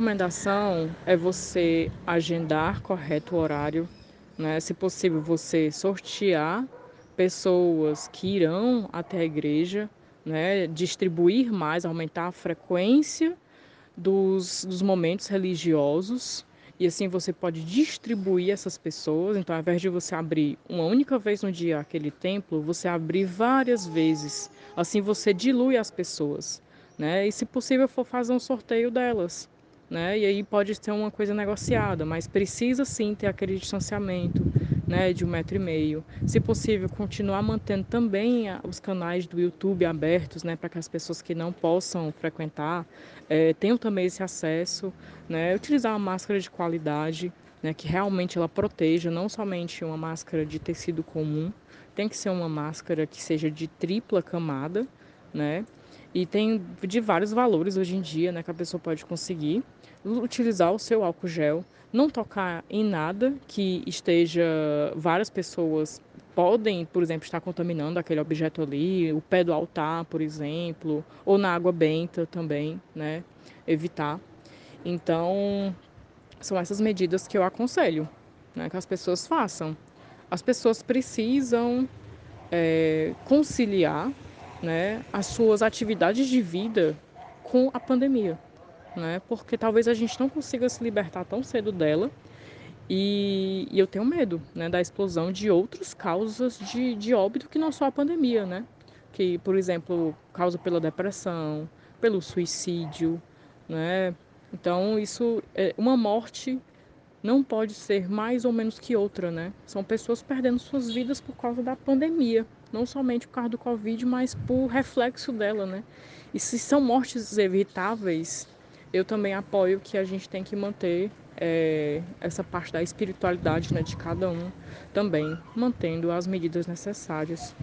recomendação é você agendar correto o horário, né? Se possível, você sortear pessoas que irão até a igreja, né? Distribuir mais, aumentar a frequência dos, dos momentos religiosos e assim você pode distribuir essas pessoas. Então, ao invés de você abrir uma única vez no dia aquele templo, você abrir várias vezes. Assim você dilui as pessoas, né? E se possível for fazer um sorteio delas, né? E aí pode ser uma coisa negociada, mas precisa sim ter aquele distanciamento, né, de um metro e meio. Se possível, continuar mantendo também os canais do YouTube abertos, né, para que as pessoas que não possam frequentar é, tenham também esse acesso, né, utilizar uma máscara de qualidade, né, que realmente ela proteja, não somente uma máscara de tecido comum, tem que ser uma máscara que seja de tripla camada, né, e tem de vários valores hoje em dia, né, que a pessoa pode conseguir utilizar o seu álcool gel, não tocar em nada que esteja várias pessoas podem, por exemplo, estar contaminando aquele objeto ali, o pé do altar, por exemplo, ou na água benta também, né? Evitar. Então, são essas medidas que eu aconselho, né, que as pessoas façam. As pessoas precisam é, conciliar, né, as suas atividades de vida com a pandemia né? Porque talvez a gente não consiga se libertar tão cedo dela. E, e eu tenho medo, né, da explosão de outras causas de, de óbito que não só a pandemia, né? Que, por exemplo, causa pela depressão, pelo suicídio, né? Então, isso é uma morte não pode ser mais ou menos que outra, né? São pessoas perdendo suas vidas por causa da pandemia, não somente por causa do Covid, mas por reflexo dela, né? E se são mortes evitáveis, eu também apoio que a gente tem que manter é, essa parte da espiritualidade né, de cada um também, mantendo as medidas necessárias.